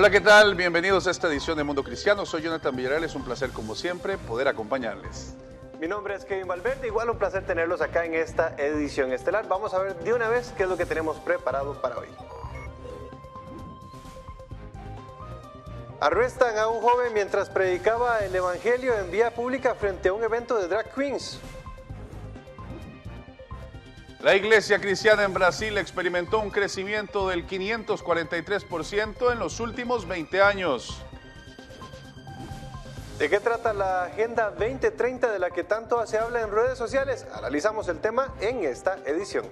Hola, ¿qué tal? Bienvenidos a esta edición de Mundo Cristiano. Soy Jonathan Villarreal. Es un placer, como siempre, poder acompañarles. Mi nombre es Kevin Valverde. Igual un placer tenerlos acá en esta edición estelar. Vamos a ver de una vez qué es lo que tenemos preparado para hoy. Arrestan a un joven mientras predicaba el Evangelio en vía pública frente a un evento de drag queens. La iglesia cristiana en Brasil experimentó un crecimiento del 543% en los últimos 20 años. ¿De qué trata la Agenda 2030 de la que tanto se habla en redes sociales? Analizamos el tema en esta edición.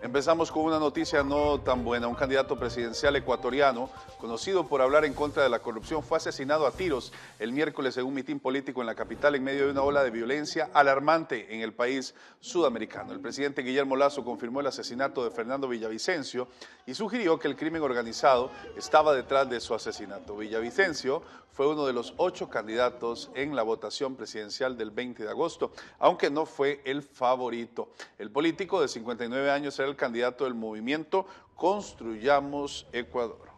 Empezamos con una noticia no tan buena. Un candidato presidencial ecuatoriano, conocido por hablar en contra de la corrupción, fue asesinado a tiros el miércoles en un mitin político en la capital en medio de una ola de violencia alarmante en el país sudamericano. El presidente Guillermo Lazo confirmó el asesinato de Fernando Villavicencio y sugirió que el crimen organizado estaba detrás de su asesinato. Villavicencio fue uno de los ocho candidatos en la votación presidencial del 20 de agosto, aunque no fue el favorito. El político de 59 años era el candidato del movimiento Construyamos Ecuador.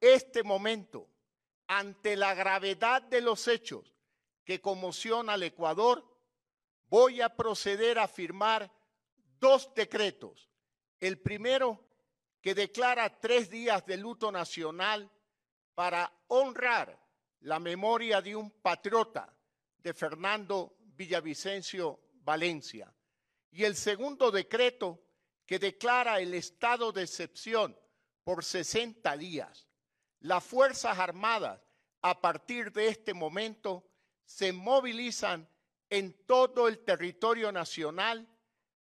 Este momento, ante la gravedad de los hechos que conmociona al Ecuador, voy a proceder a firmar dos decretos. El primero, que declara tres días de luto nacional para honrar la memoria de un patriota, de Fernando Villavicencio Valencia. Y el segundo decreto que declara el estado de excepción por 60 días. Las Fuerzas Armadas, a partir de este momento, se movilizan en todo el territorio nacional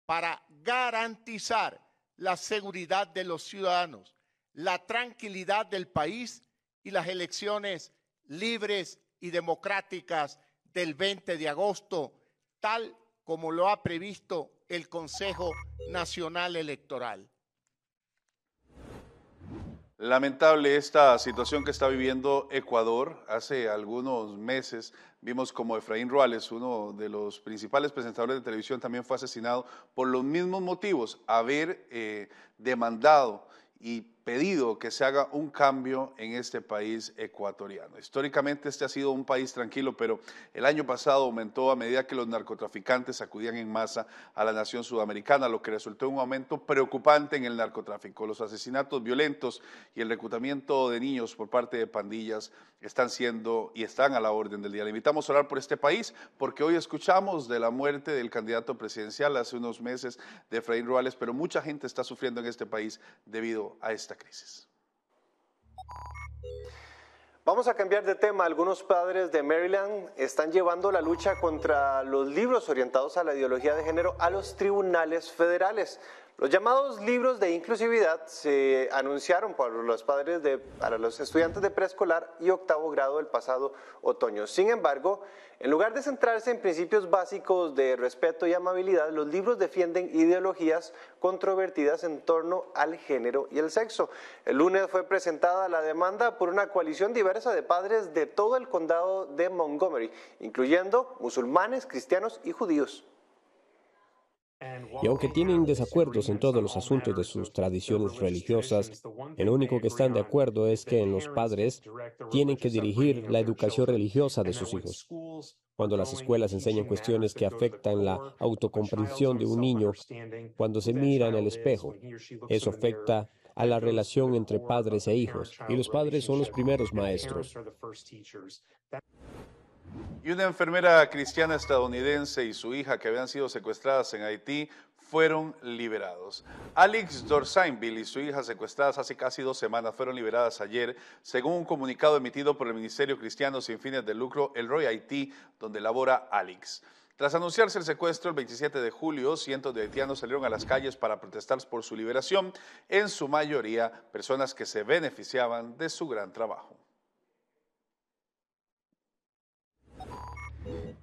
para garantizar la seguridad de los ciudadanos, la tranquilidad del país y las elecciones libres y democráticas del 20 de agosto, tal como lo ha previsto el Consejo Nacional Electoral. Lamentable esta situación que está viviendo Ecuador. Hace algunos meses vimos como Efraín Ruales, uno de los principales presentadores de televisión, también fue asesinado por los mismos motivos, haber eh, demandado y pedido que se haga un cambio en este país ecuatoriano. Históricamente este ha sido un país tranquilo, pero el año pasado aumentó a medida que los narcotraficantes acudían en masa a la nación sudamericana, lo que resultó en un aumento preocupante en el narcotráfico. Los asesinatos violentos y el reclutamiento de niños por parte de pandillas están siendo y están a la orden del día. Le invitamos a orar por este país porque hoy escuchamos de la muerte del candidato presidencial hace unos meses de Efraín Ruales, pero mucha gente está sufriendo en este país debido a esta crisis. Vamos a cambiar de tema. Algunos padres de Maryland están llevando la lucha contra los libros orientados a la ideología de género a los tribunales federales. Los llamados libros de inclusividad se anunciaron por los padres de, para los estudiantes de preescolar y octavo grado el pasado otoño. Sin embargo, en lugar de centrarse en principios básicos de respeto y amabilidad, los libros defienden ideologías controvertidas en torno al género y el sexo. El lunes fue presentada la demanda por una coalición diversa de padres de todo el condado de Montgomery, incluyendo musulmanes, cristianos y judíos. Y aunque tienen desacuerdos en todos los asuntos de sus tradiciones religiosas, el único que están de acuerdo es que los padres tienen que dirigir la educación religiosa de sus hijos. Cuando las escuelas enseñan cuestiones que afectan la autocomprensión de un niño, cuando se mira en el espejo, eso afecta a la relación entre padres e hijos, y los padres son los primeros maestros. Y una enfermera cristiana estadounidense y su hija que habían sido secuestradas en Haití fueron liberados. Alex Dorsainville y su hija secuestradas hace casi dos semanas fueron liberadas ayer, según un comunicado emitido por el Ministerio Cristiano sin fines de lucro, el Roy Haití, donde labora Alex. Tras anunciarse el secuestro el 27 de julio, cientos de haitianos salieron a las calles para protestar por su liberación, en su mayoría personas que se beneficiaban de su gran trabajo.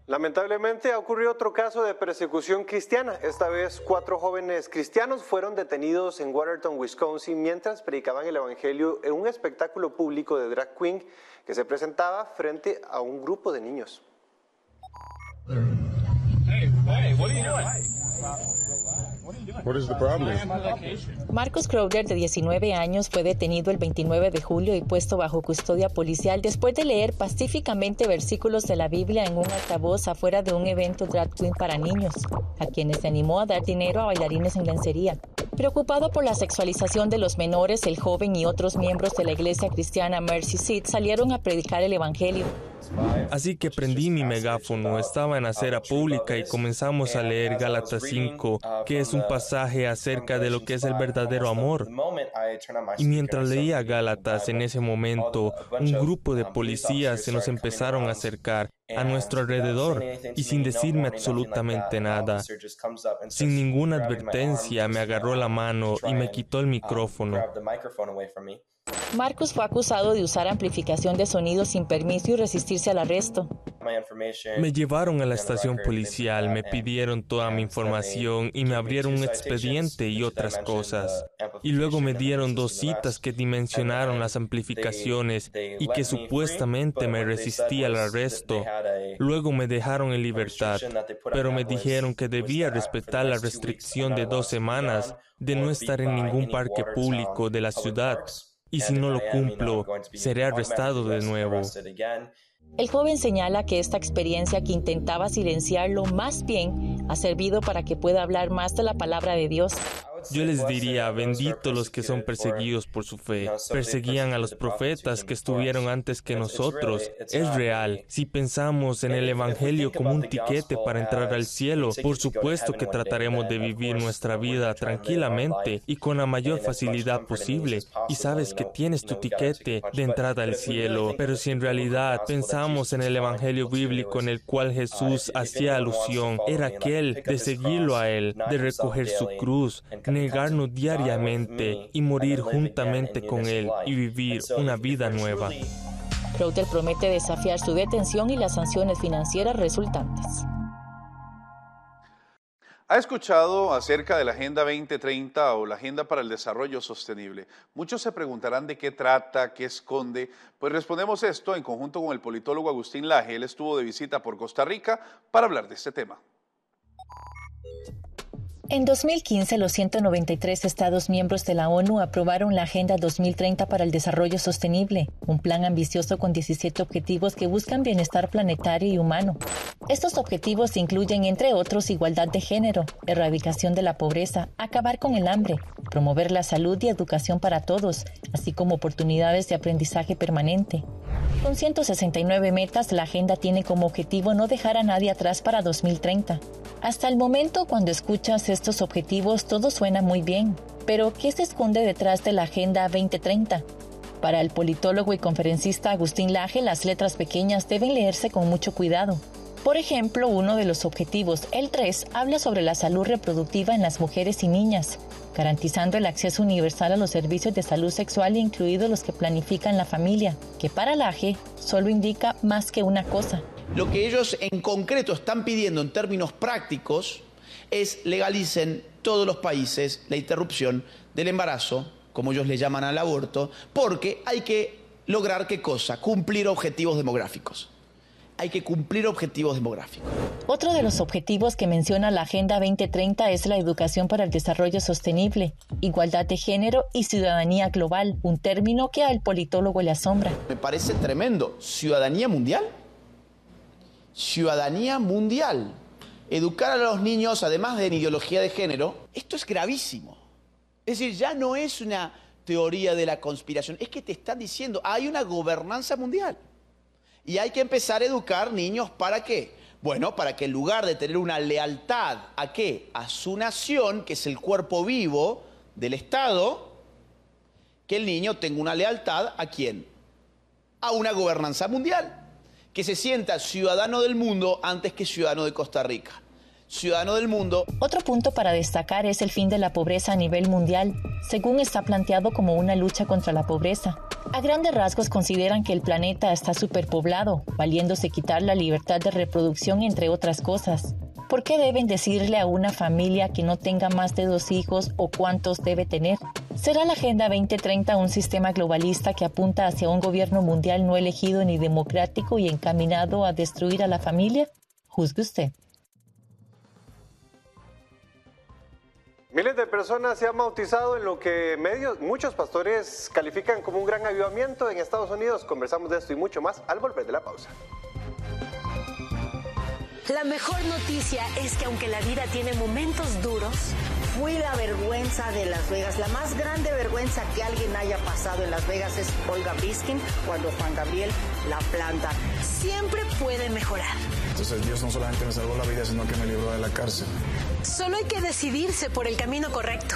Lamentablemente ha ocurrido otro caso de persecución cristiana. Esta vez cuatro jóvenes cristianos fueron detenidos en Watertown, Wisconsin, mientras predicaban el Evangelio en un espectáculo público de drag queen que se presentaba frente a un grupo de niños. Marcus Crowder, de 19 años, fue detenido el 29 de julio y puesto bajo custodia policial después de leer pacíficamente versículos de la Biblia en un altavoz afuera de un evento drag queen para niños, a quienes se animó a dar dinero a bailarines en lencería. Preocupado por la sexualización de los menores, el joven y otros miembros de la iglesia cristiana Mercy Seat salieron a predicar el Evangelio. Así que prendí mi megáfono, estaba en acera pública y comenzamos a leer Gálatas 5, que es un pasaje acerca de lo que es el verdadero amor. Y mientras leía Gálatas en ese momento, un grupo de policías se nos empezaron a acercar a nuestro alrededor y sin decirme absolutamente nada. Sin ninguna advertencia me agarró la mano y me quitó el micrófono. Marcus fue acusado de usar amplificación de sonido sin permiso y resistirse al arresto. Me llevaron a la estación policial, me pidieron toda mi información y me abrieron un expediente y otras cosas. Y luego me dieron dos citas que dimensionaron las amplificaciones y que supuestamente me resistí al arresto. Luego me dejaron en libertad, pero me dijeron que debía respetar la restricción de dos semanas de no estar en ningún parque público de la ciudad y si no lo cumplo, seré arrestado de nuevo. El joven señala que esta experiencia que intentaba silenciarlo más bien ha servido para que pueda hablar más de la palabra de Dios. Yo les diría, benditos los que son perseguidos por su fe. Perseguían a los profetas que estuvieron antes que nosotros. Es real. Si pensamos en el Evangelio como un tiquete para entrar al cielo, por supuesto que trataremos de vivir nuestra vida tranquilamente y con la mayor facilidad posible. Y sabes que tienes tu tiquete de entrada al cielo. Pero si en realidad pensamos en el Evangelio bíblico en el cual Jesús hacía alusión, era aquel de seguirlo a Él, de recoger su cruz, negarnos diariamente y morir juntamente con Él y vivir una vida nueva. Crowder promete desafiar su detención y las sanciones financieras resultantes. ¿Ha escuchado acerca de la Agenda 2030 o la Agenda para el Desarrollo Sostenible? Muchos se preguntarán de qué trata, qué esconde. Pues respondemos esto en conjunto con el politólogo Agustín Laje. Él estuvo de visita por Costa Rica para hablar de este tema. En 2015, los 193 Estados miembros de la ONU aprobaron la Agenda 2030 para el Desarrollo Sostenible, un plan ambicioso con 17 objetivos que buscan bienestar planetario y humano. Estos objetivos incluyen, entre otros, igualdad de género, erradicación de la pobreza, acabar con el hambre, promover la salud y educación para todos, así como oportunidades de aprendizaje permanente. Con 169 metas, la agenda tiene como objetivo no dejar a nadie atrás para 2030. Hasta el momento, cuando escuchas estos objetivos, todo suena muy bien. Pero, ¿qué se esconde detrás de la Agenda 2030? Para el politólogo y conferencista Agustín Laje, las letras pequeñas deben leerse con mucho cuidado. Por ejemplo, uno de los objetivos, el 3, habla sobre la salud reproductiva en las mujeres y niñas, garantizando el acceso universal a los servicios de salud sexual, incluidos los que planifican la familia, que para Laje solo indica más que una cosa, lo que ellos en concreto están pidiendo en términos prácticos es legalicen todos los países la interrupción del embarazo, como ellos le llaman al aborto, porque hay que lograr qué cosa? Cumplir objetivos demográficos. Hay que cumplir objetivos demográficos. Otro de los objetivos que menciona la Agenda 2030 es la educación para el desarrollo sostenible, igualdad de género y ciudadanía global, un término que al politólogo le asombra. Me parece tremendo. ¿Ciudadanía mundial? ciudadanía mundial. Educar a los niños, además de en ideología de género, esto es gravísimo. Es decir, ya no es una teoría de la conspiración, es que te están diciendo, hay una gobernanza mundial. Y hay que empezar a educar niños para qué? Bueno, para que en lugar de tener una lealtad a qué? A su nación, que es el cuerpo vivo del Estado, que el niño tenga una lealtad a quién? A una gobernanza mundial, que se sienta ciudadano del mundo antes que ciudadano de Costa Rica ciudadano del mundo. Otro punto para destacar es el fin de la pobreza a nivel mundial, según está planteado como una lucha contra la pobreza. A grandes rasgos consideran que el planeta está superpoblado, valiéndose quitar la libertad de reproducción entre otras cosas. ¿Por qué deben decirle a una familia que no tenga más de dos hijos o cuántos debe tener? ¿Será la Agenda 2030 un sistema globalista que apunta hacia un gobierno mundial no elegido ni democrático y encaminado a destruir a la familia? Juzgue usted. Miles de personas se han bautizado en lo que muchos pastores califican como un gran avivamiento en Estados Unidos. Conversamos de esto y mucho más al volver de la pausa. La mejor noticia es que aunque la vida tiene momentos duros, fui la vergüenza de Las Vegas. La más grande vergüenza que alguien haya pasado en Las Vegas es Olga Biskin cuando Juan Gabriel la planta. Siempre puede mejorar. Entonces Dios no solamente me salvó la vida, sino que me libró de la cárcel. Solo hay que decidirse por el camino correcto.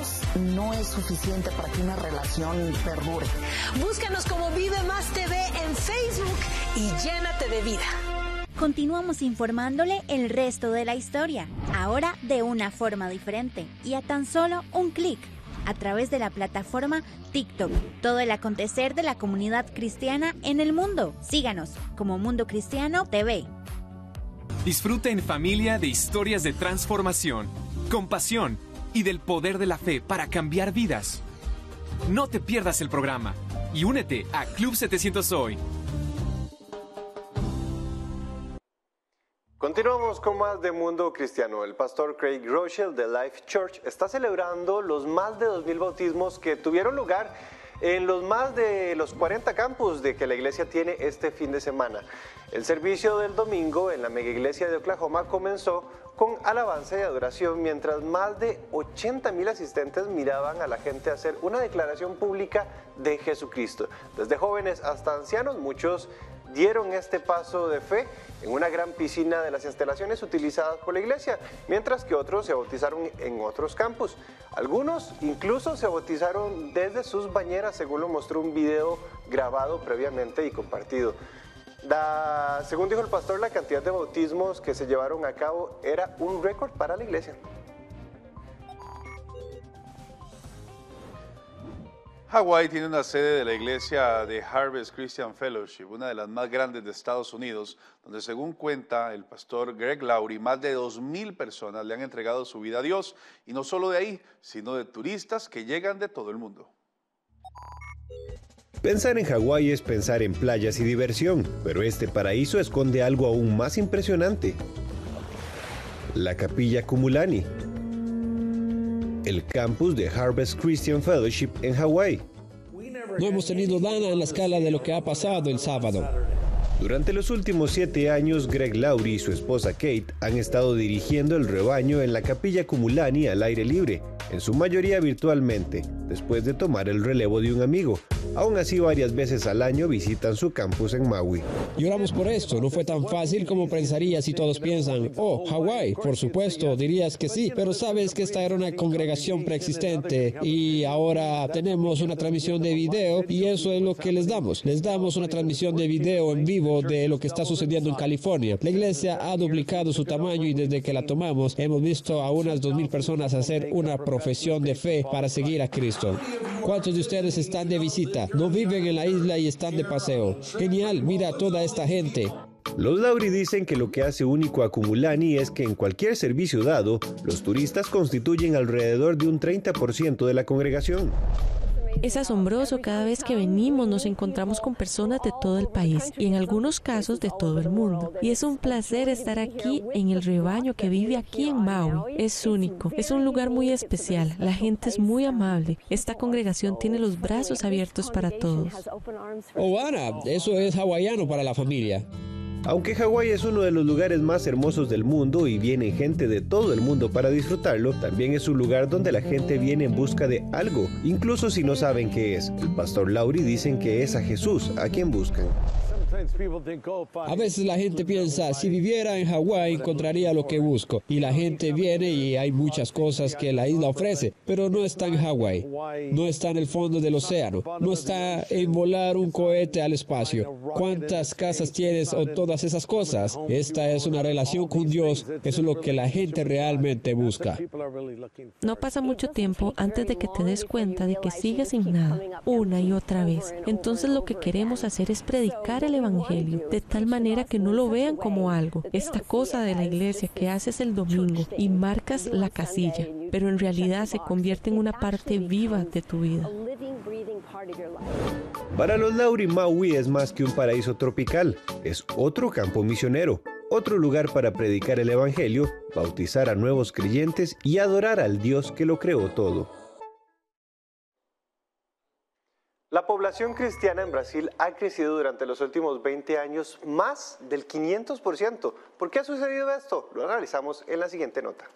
no es suficiente para que una relación perdure. Búscanos como Vive Más TV en Facebook y llénate de vida. Continuamos informándole el resto de la historia, ahora de una forma diferente y a tan solo un clic a través de la plataforma TikTok. Todo el acontecer de la comunidad cristiana en el mundo. Síganos como Mundo Cristiano TV. Disfruta en familia de historias de transformación, compasión y del poder de la fe para cambiar vidas. No te pierdas el programa y únete a Club 700 Hoy. Continuamos con más de Mundo Cristiano. El pastor Craig Rochelle de Life Church está celebrando los más de 2.000 bautismos que tuvieron lugar en los más de los 40 campus de que la iglesia tiene este fin de semana. El servicio del domingo en la mega iglesia de Oklahoma comenzó con alabanza y adoración, mientras más de 80 mil asistentes miraban a la gente hacer una declaración pública de Jesucristo. Desde jóvenes hasta ancianos, muchos dieron este paso de fe en una gran piscina de las instalaciones utilizadas por la iglesia, mientras que otros se bautizaron en otros campus. Algunos incluso se bautizaron desde sus bañeras, según lo mostró un video grabado previamente y compartido. según dijo el pastor, la cantidad de bautismos que se llevaron a cabo era un récord para la iglesia. Hawái tiene una sede de la iglesia de Harvest Christian Fellowship, una de las más grandes de Estados Unidos, donde según cuenta el pastor Greg Laurie, más de 2.000 personas le han entregado su vida a Dios, y no solo de ahí, sino de turistas que llegan de todo el mundo. Pensar en Hawái es pensar en playas y diversión, pero este paraíso esconde algo aún más impresionante. La capilla Kumulani, el campus de Harvest Christian Fellowship en Hawái. No hemos tenido nada en la escala de lo que ha pasado el sábado. Durante los últimos siete años, Greg Laurie y su esposa Kate han estado dirigiendo el rebaño en la capilla Cumulani al aire libre, en su mayoría virtualmente, después de tomar el relevo de un amigo, Aún así, varias veces al año visitan su campus en Maui. Lloramos por esto, no fue tan fácil como pensaría si todos piensan, oh, Hawái, por supuesto, dirías que sí, pero sabes que esta era una congregación preexistente y ahora tenemos una transmisión de video y eso es lo que les damos. Les damos una transmisión de video en vivo de lo que está sucediendo en California. La iglesia ha duplicado su tamaño y desde que la tomamos hemos visto a unas 2.000 personas hacer una profesión de fe para seguir a Cristo. ¿Cuántos de ustedes están de visita? No viven en la isla y están de paseo. Genial, mira a toda esta gente. Los Lauri dicen que lo que hace único a Cumulani es que en cualquier servicio dado, los turistas constituyen alrededor de un 30% de la congregación. Es asombroso, cada vez que venimos nos encontramos con personas de todo el país y en algunos casos de todo el mundo. Y es un placer estar aquí en el rebaño que vive aquí en Maui. Es único, es un lugar muy especial, la gente es muy amable. Esta congregación tiene los brazos abiertos para todos. Obana, eso es hawaiano para la familia. Aunque Hawái es uno de los lugares más hermosos del mundo y viene gente de todo el mundo para disfrutarlo, también es un lugar donde la gente viene en busca de algo, incluso si no saben qué es. El pastor Lauri dicen que es a Jesús a quien buscan. A veces la gente piensa, si viviera en Hawái encontraría lo que busco. Y la gente viene y hay muchas cosas que la isla ofrece, pero no está en Hawái. No está en el fondo del océano. No está en volar un cohete al espacio. ¿Cuántas casas tienes o todas esas cosas? Esta es una relación con Dios. Eso es lo que la gente realmente busca. No pasa mucho tiempo antes de que te des cuenta de que sigues sin nada, una y otra vez. Entonces lo que queremos hacer es predicar el Evangelio, de tal manera que no lo vean como algo, esta cosa de la iglesia que haces el domingo y marcas la casilla, pero en realidad se convierte en una parte viva de tu vida. Para los Lauri, Maui es más que un paraíso tropical, es otro campo misionero, otro lugar para predicar el Evangelio, bautizar a nuevos creyentes y adorar al Dios que lo creó todo. La población cristiana en Brasil ha crecido durante los últimos 20 años más del 500%. ¿Por qué ha sucedido esto? Lo analizamos en la siguiente nota.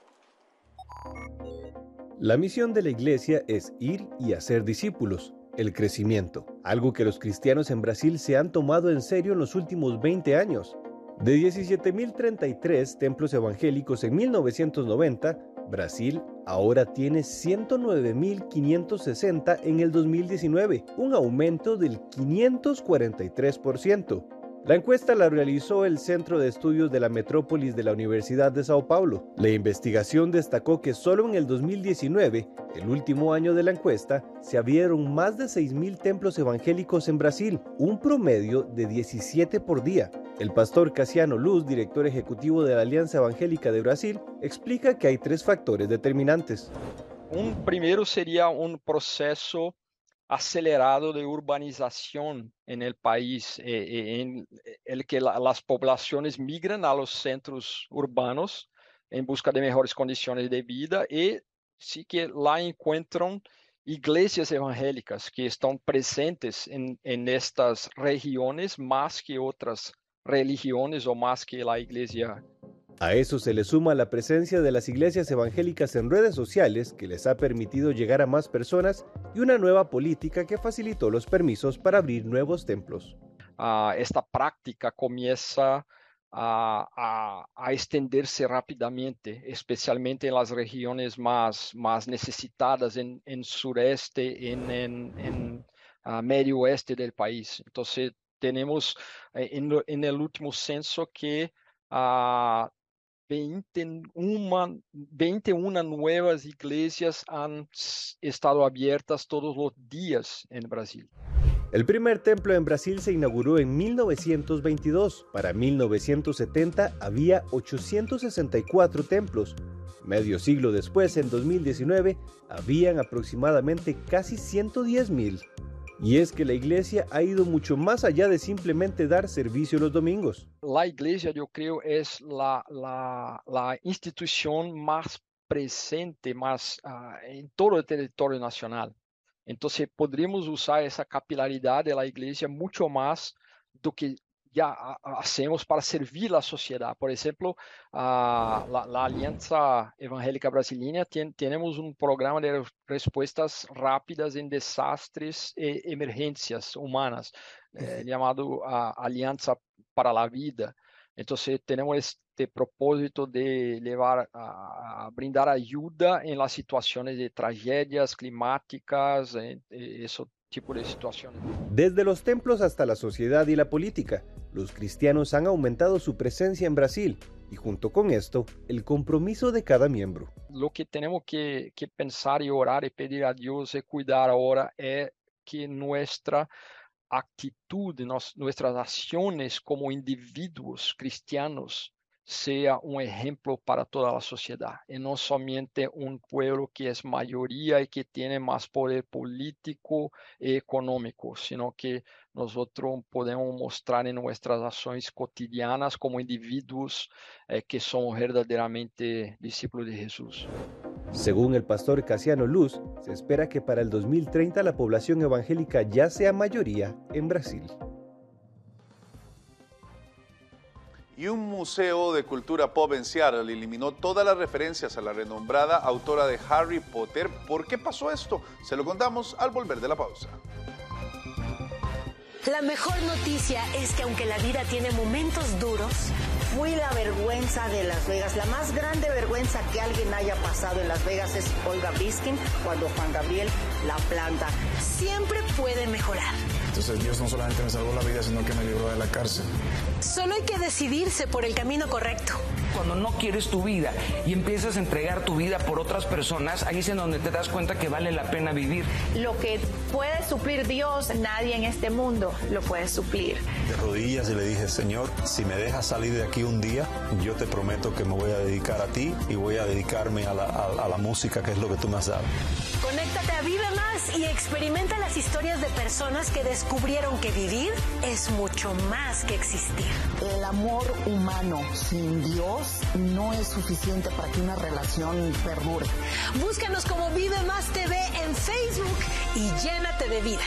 La misión de la iglesia es ir y hacer discípulos, el crecimiento, algo que los cristianos en Brasil se han tomado en serio en los últimos 20 años. De 17.033 templos evangélicos en 1990, Brasil ahora tiene 109.560 en el 2019, un aumento del 543%. La encuesta la realizó el Centro de Estudios de la Metrópolis de la Universidad de Sao Paulo. La investigación destacó que solo en el 2019, el último año de la encuesta, se abrieron más de 6.000 templos evangélicos en Brasil, un promedio de 17 por día. El pastor Casiano Luz, director ejecutivo de la Alianza Evangélica de Brasil, explica que hay tres factores determinantes. Un primero sería un proceso acelerado de urbanización en el país, eh, eh, en el que las poblaciones migran a los centros urbanos en busca de mejores condiciones de vida y sí que la encuentran iglesias evangélicas que están presentes en, en estas regiones más que otras religiones o más que la iglesia a eso se le suma la presencia de las iglesias evangélicas en redes sociales que les ha permitido llegar a más personas y una nueva política que facilitó los permisos para abrir nuevos templos. Uh, esta práctica comienza a, extenderse rápidamente, especialmente en las regiones más, necesitadas, en, en sureste, en, en, uh, medio oeste del país. Entonces, tenemos eh, en, el último censo que uh, 21, 21 nuevas iglesias han estado abiertas todos los días en Brasil. El primer templo en Brasil se inauguró en 1922. Para 1970 había 864 templos. Medio siglo después, en 2019, habían aproximadamente casi 110 mil. Y es que la iglesia ha ido mucho más allá de simplemente dar servicio los domingos. La iglesia, yo creo, es la, institución más presente más uh, en todo el territorio nacional. Entonces, podríamos usar esa capilaridad de la iglesia mucho más do que ya hacemos para servir a sociedade. Por exemplo, a, la, la, Aliança Evangélica Brasileña ten, temos um programa de respostas rápidas em desastres e emergências humanas, eh, chamado a Aliança para a Vida. Então, temos este propósito de levar a, a brindar ajuda em las situações de tragédias climáticas, isso tipo de situaciones. Desde los templos hasta la sociedad y la política, los cristianos han aumentado su presencia en Brasil y junto con esto, el compromiso de cada miembro. Lo que tenemos que, que pensar y orar y pedir a Dios y cuidar ahora es que nuestra actitud, nos, nuestras acciones como individuos cristianos sea un ejemplo para toda la sociedad y no solamente un pueblo que es mayoría y que tiene más poder político y económico, sino que nosotros podemos mostrar en nuestras acciones cotidianas como individuos eh, que somos verdaderamente discípulos de Jesús. Según el pastor Casiano Luz, se espera que para el 2030 la población evangélica ya sea mayoría en Brasil. Y un museo de cultura pop en Seattle eliminó todas las referencias a la renombrada autora de Harry Potter. ¿Por qué pasó esto? Se lo contamos al volver de la pausa. La mejor noticia es que aunque la vida tiene momentos duros, fui la vergüenza de Las Vegas. La más grande vergüenza que alguien haya pasado en Las Vegas es Olga Biskin cuando Juan Gabriel la planta. Siempre puede mejorar. Entonces Dios no solamente me salvó la vida, sino que me libró de la cárcel. Solo hay que decidirse por el camino correcto. Cuando no quieres tu vida y empiezas a entregar tu vida por otras personas, ahí es en donde te das cuenta que vale la pena vivir. Lo que puede suplir Dios, nadie en este mundo lo puede suplir. De rodillas y le dije, Señor, si me dejas salir de aquí un día, yo te prometo que me voy a dedicar a ti y voy a dedicarme a la, a, a la música, que es lo que tú me has dado. Conéctate a Vive Más y experimenta las historias de personas que descubrieron que vivir es mucho más que existir. El amor humano sin Dios no es suficiente para que una relación perdure. Búscanos como Vive Más TV en Facebook y llénate de vida.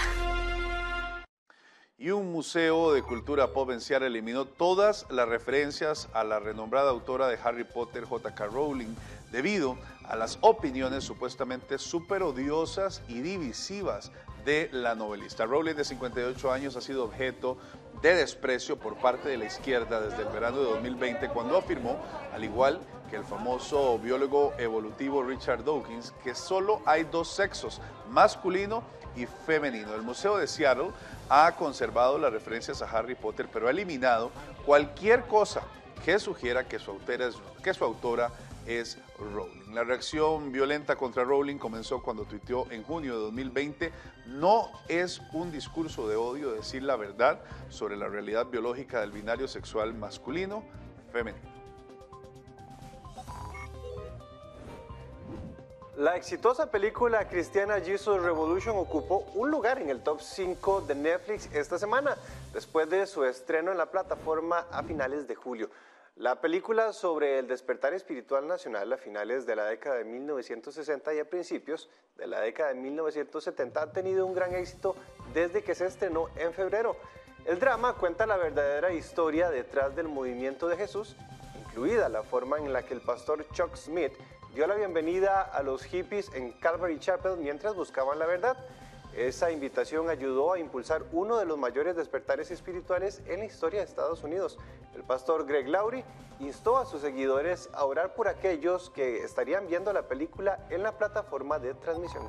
Y un museo de cultura pop en Seattle eliminó todas las referencias a la renombrada autora de Harry Potter, J.K. Rowling, debido a las opiniones supuestamente súper odiosas y divisivas de la novelista. Rowling, de 58 años, ha sido objeto de desprecio por parte de la izquierda desde el verano de 2020, cuando afirmó, al igual que el famoso biólogo evolutivo Richard Dawkins, que solo hay dos sexos, masculino y femenino. El Museo de Seattle ha conservado las referencias a Harry Potter, pero ha eliminado cualquier cosa que sugiera que su autora que su autora es Rowling. La reacción violenta contra Rowling comenzó cuando tuiteó en junio de 2020, no es un discurso de odio decir la verdad sobre la realidad biológica del binario sexual masculino-femenino. La exitosa película cristiana Jesus Revolution ocupó un lugar en el top 5 de Netflix esta semana, después de su estreno en la plataforma a finales de julio. La película sobre el despertar espiritual nacional a finales de la década de 1960 y a principios de la década de 1970 ha tenido un gran éxito desde que se estrenó en febrero. El drama cuenta la verdadera historia detrás del movimiento de Jesús, incluida la forma en la que el pastor Chuck Smith dio la bienvenida a los hippies en Calvary Chapel mientras buscaban la verdad. Esa invitación ayudó a impulsar uno de los mayores despertares espirituales en la historia de Estados Unidos. El pastor Greg Laurie instó a sus seguidores a orar por aquellos que estarían viendo la película en la plataforma de transmisión.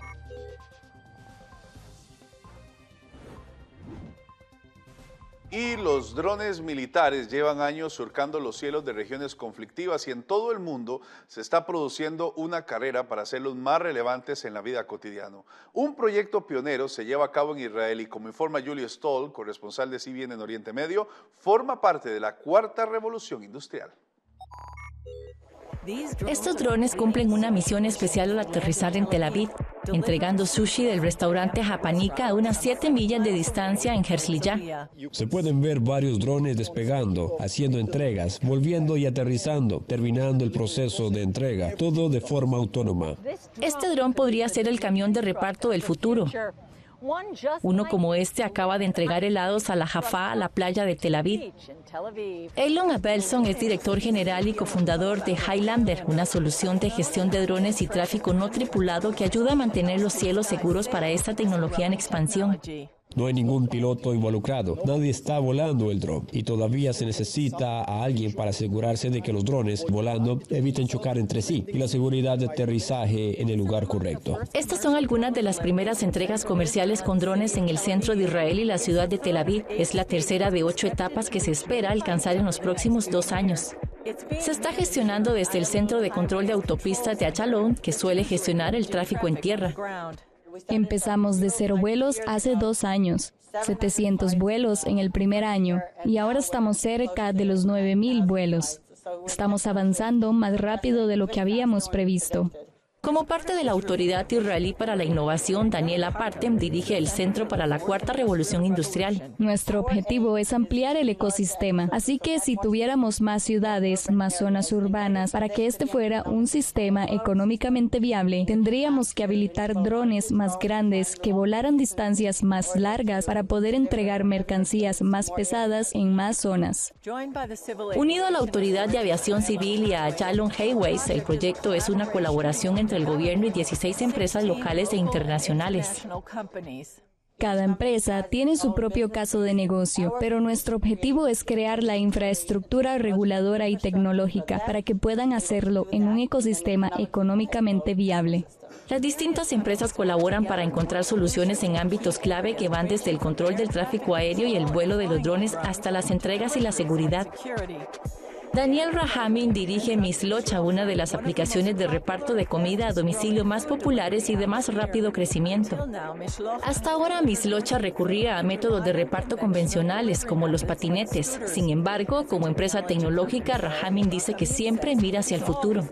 Y los drones militares llevan años surcando los cielos de regiones conflictivas y en todo el mundo se está produciendo una carrera para hacerlos más relevantes en la vida cotidiana. Un proyecto pionero se lleva a cabo en Israel y como informa Julio Stoll, corresponsal de CBN en Oriente Medio, forma parte de la cuarta revolución industrial. Estos drones cumplen una misión especial al aterrizar en Tel Aviv, entregando sushi del restaurante Japanica a unas 7 millas de distancia en Herzliya. Se pueden ver varios drones despegando, haciendo entregas, volviendo y aterrizando, terminando el proceso de entrega, todo de forma autónoma. Este dron podría ser el camión de reparto del futuro. Uno como este acaba de entregar helados a la Jaffa, la playa de Tel Aviv. Elon Abelson es director general y cofundador de Highlander, una solución de gestión de drones y tráfico no tripulado que ayuda a mantener los cielos seguros para esta tecnología en expansión. No hay ningún piloto involucrado, nadie está volando el dron y todavía se necesita a alguien para asegurarse de que los drones volando eviten chocar entre sí y la seguridad de aterrizaje en el lugar correcto. Estas son algunas de las primeras entregas comerciales con drones en el centro de Israel y la ciudad de Tel Aviv. Es la tercera de ocho etapas que se espera alcanzar en los próximos dos años. Se está gestionando desde el Centro de Control de Autopistas de Achalón, que suele gestionar el tráfico en tierra. Empezamos de cero vuelos hace dos años, 700 vuelos en el primer año y ahora estamos cerca de los 9.000 vuelos. Estamos avanzando más rápido de lo que habíamos previsto. Como parte de la Autoridad Israelí para la Innovación, Daniela Partem dirige el Centro para la Cuarta Revolución Industrial. Nuestro objetivo es ampliar el ecosistema, así que si tuviéramos más ciudades, más zonas urbanas, para que este fuera un sistema económicamente viable, tendríamos que habilitar drones más grandes que volaran distancias más largas para poder entregar mercancías más pesadas en más zonas. Unido a la Autoridad de Aviación Civil y a Jalon Hayways, el proyecto es una colaboración entre el gobierno y 16 empresas locales e internacionales. Cada empresa tiene su propio caso de negocio, pero nuestro objetivo es crear la infraestructura reguladora y tecnológica para que puedan hacerlo en un ecosistema económicamente viable. Las distintas empresas colaboran para encontrar soluciones en ámbitos clave que van desde el control del tráfico aéreo y el vuelo de los drones hasta las entregas y la seguridad. Daniel Rahamin dirige Mislocha, una de las aplicaciones de reparto de comida a domicilio más populares y de más rápido crecimiento. Hasta ahora Mislocha recurría a métodos de reparto convencionales como los patinetes. Sin embargo, como empresa tecnológica, Rahamin dice que siempre mira hacia el futuro.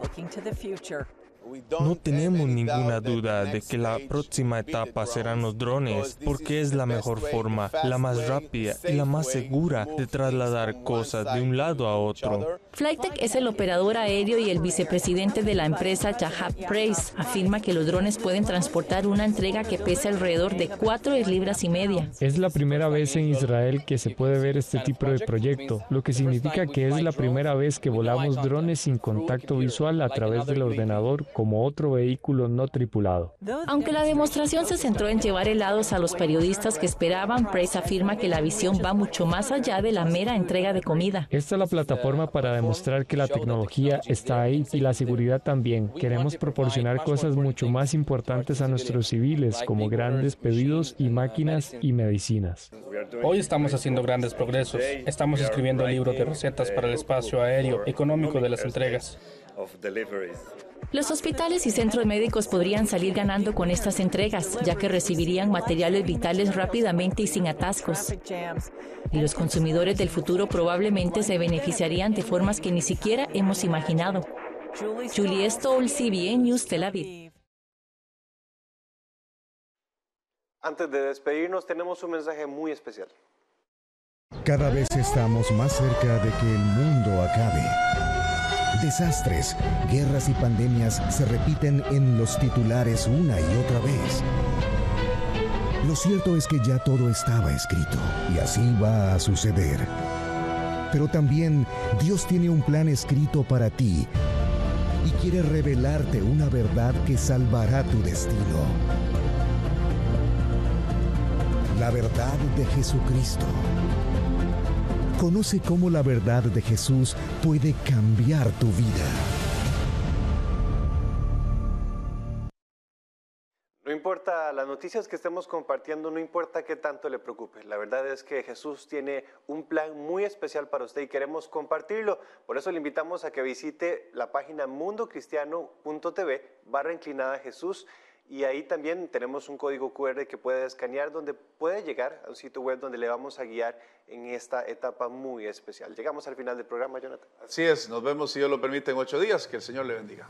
No tenemos ninguna duda de que la próxima etapa serán los drones, porque es la mejor forma, la más rápida y la más segura de trasladar cosas de un lado a otro. Flytech es el operador aéreo y el vicepresidente de la empresa Jahab Praise. Afirma que los drones pueden transportar una entrega que pesa alrededor de 4 libras y media. Es la primera vez en Israel que se puede ver este tipo de proyecto, lo que significa que es la primera vez que volamos drones sin contacto visual a través del ordenador como otro vehículo no tripulado. Aunque la demostración se centró en llevar helados a los periodistas que esperaban, Price afirma que la visión va mucho más allá de la mera entrega de comida. Esta es la plataforma para demostrar que la tecnología está ahí y la seguridad también. Queremos proporcionar cosas mucho más importantes a nuestros civiles, como grandes pedidos y máquinas y medicinas. Hoy estamos haciendo grandes progresos. Estamos escribiendo libros de recetas para el espacio aéreo económico de las entregas. Los hospitales y centros médicos podrían salir ganando con estas entregas, ya que recibirían materiales vitales rápidamente y sin atascos. Y los consumidores del futuro probablemente se beneficiarían de formas que ni siquiera hemos imaginado. Julie Stoll, CBN News Tel Aviv. Antes de despedirnos, tenemos un mensaje muy especial. Cada vez estamos más cerca de que el mundo acabe. Desastres, guerras y pandemias se repiten en los titulares una y otra vez. Lo cierto es que ya todo estaba escrito y así va a suceder. Pero también Dios tiene un plan escrito para ti y quiere revelarte una verdad que salvará tu destino. La verdad de Jesucristo. Conoce cómo la verdad de Jesús puede cambiar tu vida. No importa las noticias que estemos compartiendo, no importa qué tanto le preocupe. La verdad es que Jesús tiene un plan muy especial para usted y queremos compartirlo. Por eso le invitamos a que visite la página mundocristiano.tv barra inclinada Jesús y ahí también tenemos un código QR que puede escanear donde puede llegar a un sitio web donde le vamos a guiar en esta etapa muy especial. Llegamos al final del programa, Jonathan. Así es, nos vemos si Dios lo permite en ocho días. Que el Señor le bendiga.